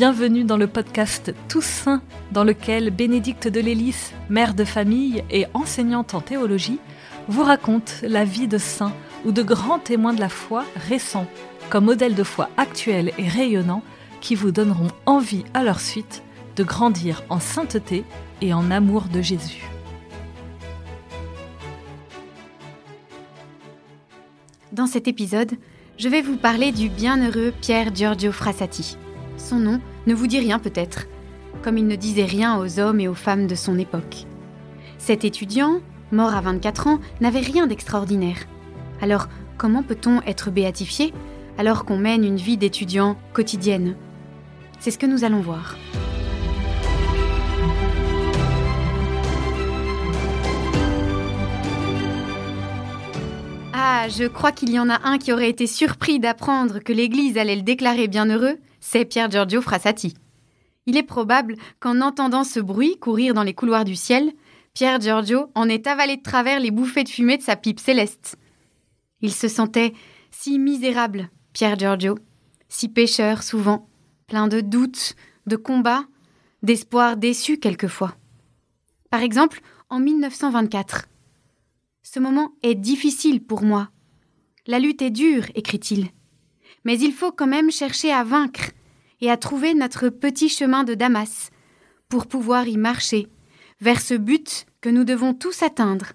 Bienvenue dans le podcast Tous Saints, dans lequel Bénédicte de Lélis, mère de famille et enseignante en théologie, vous raconte la vie de saints ou de grands témoins de la foi récents, comme modèles de foi actuels et rayonnants qui vous donneront envie à leur suite de grandir en sainteté et en amour de Jésus. Dans cet épisode, je vais vous parler du bienheureux Pierre Giorgio Frassati. Son nom ne vous dit rien peut-être, comme il ne disait rien aux hommes et aux femmes de son époque. Cet étudiant, mort à 24 ans, n'avait rien d'extraordinaire. Alors, comment peut-on être béatifié alors qu'on mène une vie d'étudiant quotidienne? C'est ce que nous allons voir. Ah, je crois qu'il y en a un qui aurait été surpris d'apprendre que l'Église allait le déclarer bienheureux, c'est Pierre Giorgio Frassati. Il est probable qu'en entendant ce bruit courir dans les couloirs du ciel, Pierre Giorgio en est avalé de travers les bouffées de fumée de sa pipe céleste. Il se sentait si misérable, Pierre Giorgio, si pécheur souvent, plein de doutes, de combats, d'espoirs déçus quelquefois. Par exemple, en 1924. Ce moment est difficile pour moi. La lutte est dure, écrit-il. Mais il faut quand même chercher à vaincre et à trouver notre petit chemin de Damas pour pouvoir y marcher vers ce but que nous devons tous atteindre.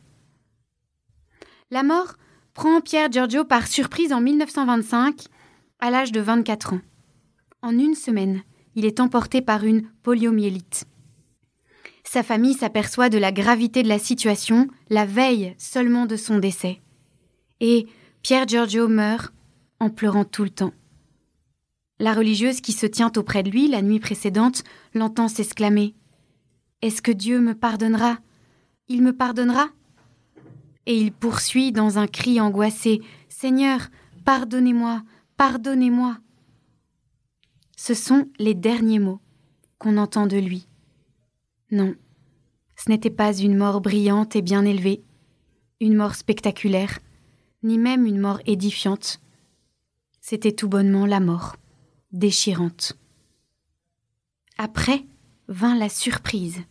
La mort prend Pierre Giorgio par surprise en 1925, à l'âge de 24 ans. En une semaine, il est emporté par une poliomyélite. Sa famille s'aperçoit de la gravité de la situation la veille seulement de son décès. Et Pierre Giorgio meurt en pleurant tout le temps. La religieuse qui se tient auprès de lui la nuit précédente l'entend s'exclamer Est-ce que Dieu me pardonnera? Il me pardonnera? Et il poursuit dans un cri angoissé Seigneur, pardonnez-moi, pardonnez-moi. Ce sont les derniers mots qu'on entend de lui. Non, ce n'était pas une mort brillante et bien élevée, une mort spectaculaire, ni même une mort édifiante. C'était tout bonnement la mort, déchirante. Après vint la surprise,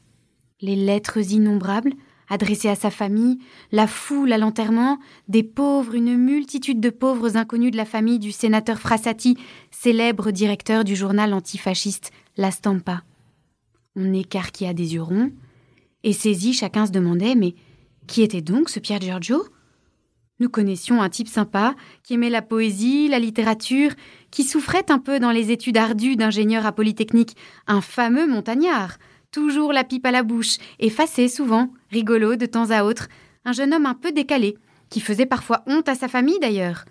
les lettres innombrables adressées à sa famille, la foule à l'enterrement, des pauvres, une multitude de pauvres inconnus de la famille du sénateur Frassati, célèbre directeur du journal antifasciste La Stampa. On écarquilla des yeux ronds, et saisi, chacun se demandait Mais qui était donc ce Pierre Giorgio? Nous connaissions un type sympa, qui aimait la poésie, la littérature, qui souffrait un peu dans les études ardues d'ingénieur à Polytechnique, un fameux montagnard, toujours la pipe à la bouche, effacé souvent, rigolo de temps à autre, un jeune homme un peu décalé, qui faisait parfois honte à sa famille d'ailleurs.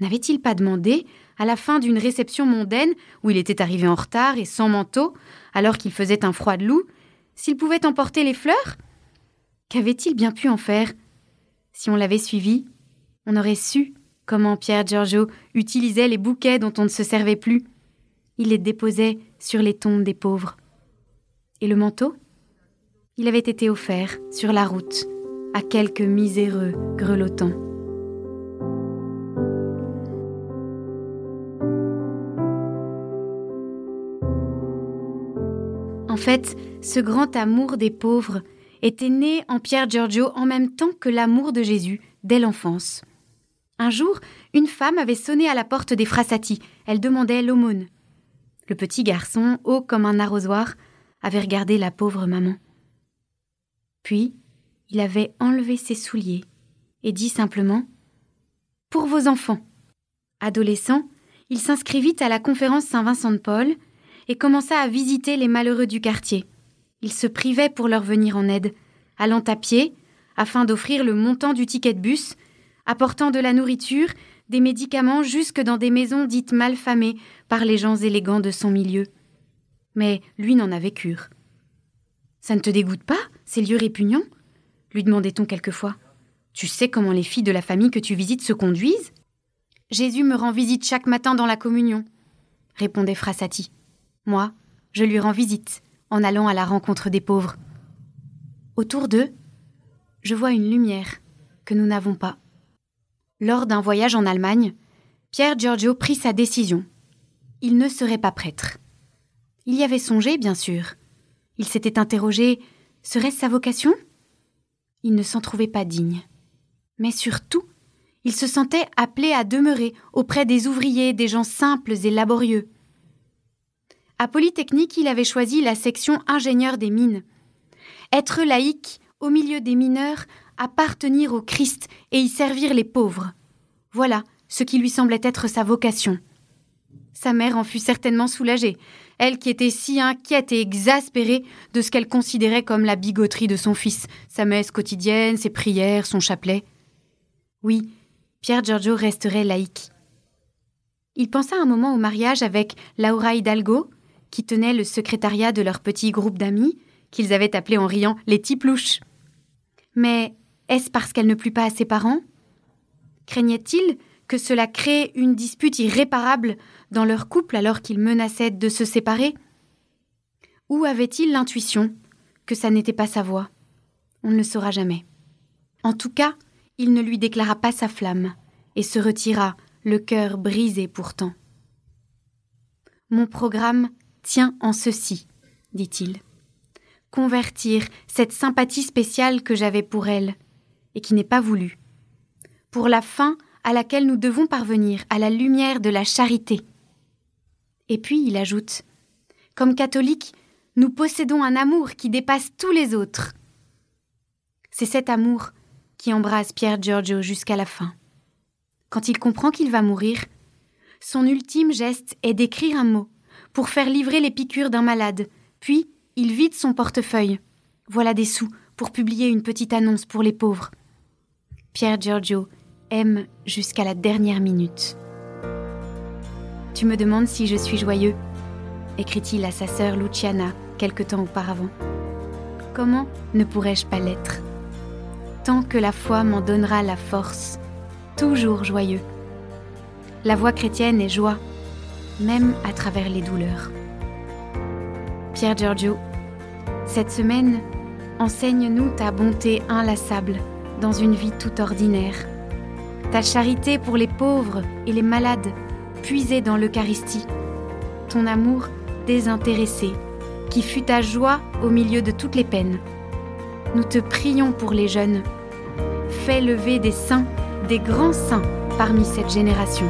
N'avait-il pas demandé, à la fin d'une réception mondaine, où il était arrivé en retard et sans manteau, alors qu'il faisait un froid de loup, s'il pouvait emporter les fleurs? Qu'avait-il bien pu en faire? Si on l'avait suivi, on aurait su comment Pierre Giorgio utilisait les bouquets dont on ne se servait plus. Il les déposait sur les tombes des pauvres. Et le manteau? Il avait été offert sur la route à quelques miséreux grelottants. En fait, ce grand amour des pauvres était né en Pierre Giorgio en même temps que l'amour de Jésus dès l'enfance. Un jour, une femme avait sonné à la porte des Frassati. Elle demandait l'aumône. Le petit garçon, haut comme un arrosoir, avait regardé la pauvre maman. Puis, il avait enlevé ses souliers et dit simplement Pour vos enfants. Adolescent, il s'inscrivit à la conférence Saint-Vincent de Paul et commença à visiter les malheureux du quartier. Il se privait pour leur venir en aide, allant à pied, afin d'offrir le montant du ticket de bus, apportant de la nourriture, des médicaments jusque dans des maisons dites mal famées par les gens élégants de son milieu. Mais lui n'en avait cure. Ça ne te dégoûte pas, ces lieux répugnants lui demandait-on quelquefois. Tu sais comment les filles de la famille que tu visites se conduisent? Jésus me rend visite chaque matin dans la communion, répondait Frassati. Moi, je lui rends visite en allant à la rencontre des pauvres. Autour d'eux, je vois une lumière que nous n'avons pas. Lors d'un voyage en Allemagne, Pierre Giorgio prit sa décision. Il ne serait pas prêtre. Il y avait songé, bien sûr. Il s'était interrogé serait-ce sa vocation? Il ne s'en trouvait pas digne. Mais surtout, il se sentait appelé à demeurer auprès des ouvriers, des gens simples et laborieux. À Polytechnique, il avait choisi la section ingénieur des mines. Être laïque, au milieu des mineurs, appartenir au Christ et y servir les pauvres. Voilà ce qui lui semblait être sa vocation. Sa mère en fut certainement soulagée, elle qui était si inquiète et exaspérée de ce qu'elle considérait comme la bigoterie de son fils, sa messe quotidienne, ses prières, son chapelet. Oui, Pierre Giorgio resterait laïque. Il pensa un moment au mariage avec Laura Hidalgo, qui tenait le secrétariat de leur petit groupe d'amis, qu'ils avaient appelé en riant les tiplouches. Mais est-ce parce qu'elle ne plut pas à ses parents? Craignait-il que cela crée une dispute irréparable dans leur couple alors qu'ils menaçaient de se séparer? Ou avait-il l'intuition que ça n'était pas sa voix? On ne le saura jamais. En tout cas, il ne lui déclara pas sa flamme et se retira, le cœur brisé pourtant. Mon programme tient en ceci, dit-il. Convertir cette sympathie spéciale que j'avais pour elle, et qui n'est pas voulue, pour la fin à laquelle nous devons parvenir à la lumière de la charité. Et puis il ajoute Comme catholiques, nous possédons un amour qui dépasse tous les autres. C'est cet amour qui embrasse Pierre Giorgio jusqu'à la fin. Quand il comprend qu'il va mourir, son ultime geste est d'écrire un mot pour faire livrer les piqûres d'un malade, puis il vide son portefeuille. Voilà des sous pour publier une petite annonce pour les pauvres. Pierre Giorgio aime jusqu'à la dernière minute. Tu me demandes si je suis joyeux écrit-il à sa sœur Luciana quelque temps auparavant. Comment ne pourrais-je pas l'être? Tant que la foi m'en donnera la force, toujours joyeux. La voix chrétienne est joie, même à travers les douleurs. Pierre Giorgio, cette semaine, enseigne-nous ta bonté inlassable dans une vie tout ordinaire ta charité pour les pauvres et les malades, puisée dans l'Eucharistie, ton amour désintéressé, qui fut ta joie au milieu de toutes les peines. Nous te prions pour les jeunes. Fais lever des saints, des grands saints parmi cette génération.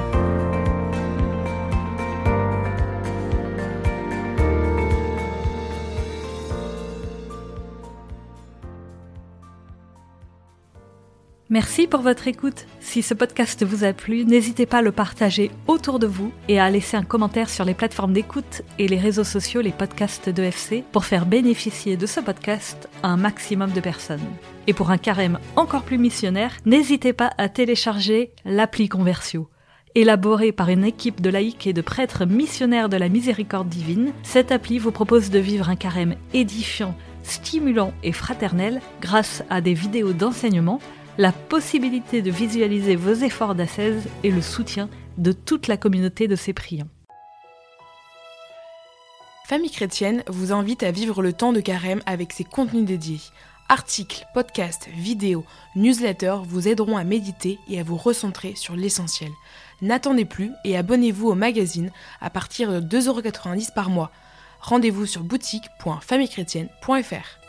Merci pour votre écoute. Si ce podcast vous a plu, n'hésitez pas à le partager autour de vous et à laisser un commentaire sur les plateformes d'écoute et les réseaux sociaux, les podcasts de FC, pour faire bénéficier de ce podcast un maximum de personnes. Et pour un carême encore plus missionnaire, n'hésitez pas à télécharger l'appli Conversio. Élaborée par une équipe de laïcs et de prêtres missionnaires de la miséricorde divine, cette appli vous propose de vivre un carême édifiant, stimulant et fraternel grâce à des vidéos d'enseignement la possibilité de visualiser vos efforts d'ascèse et le soutien de toute la communauté de ces priants. Famille chrétienne vous invite à vivre le temps de carême avec ses contenus dédiés. Articles, podcasts, vidéos, newsletters vous aideront à méditer et à vous recentrer sur l'essentiel. N'attendez plus et abonnez-vous au magazine à partir de 2,90€ par mois. Rendez-vous sur boutique.famillechrétienne.fr.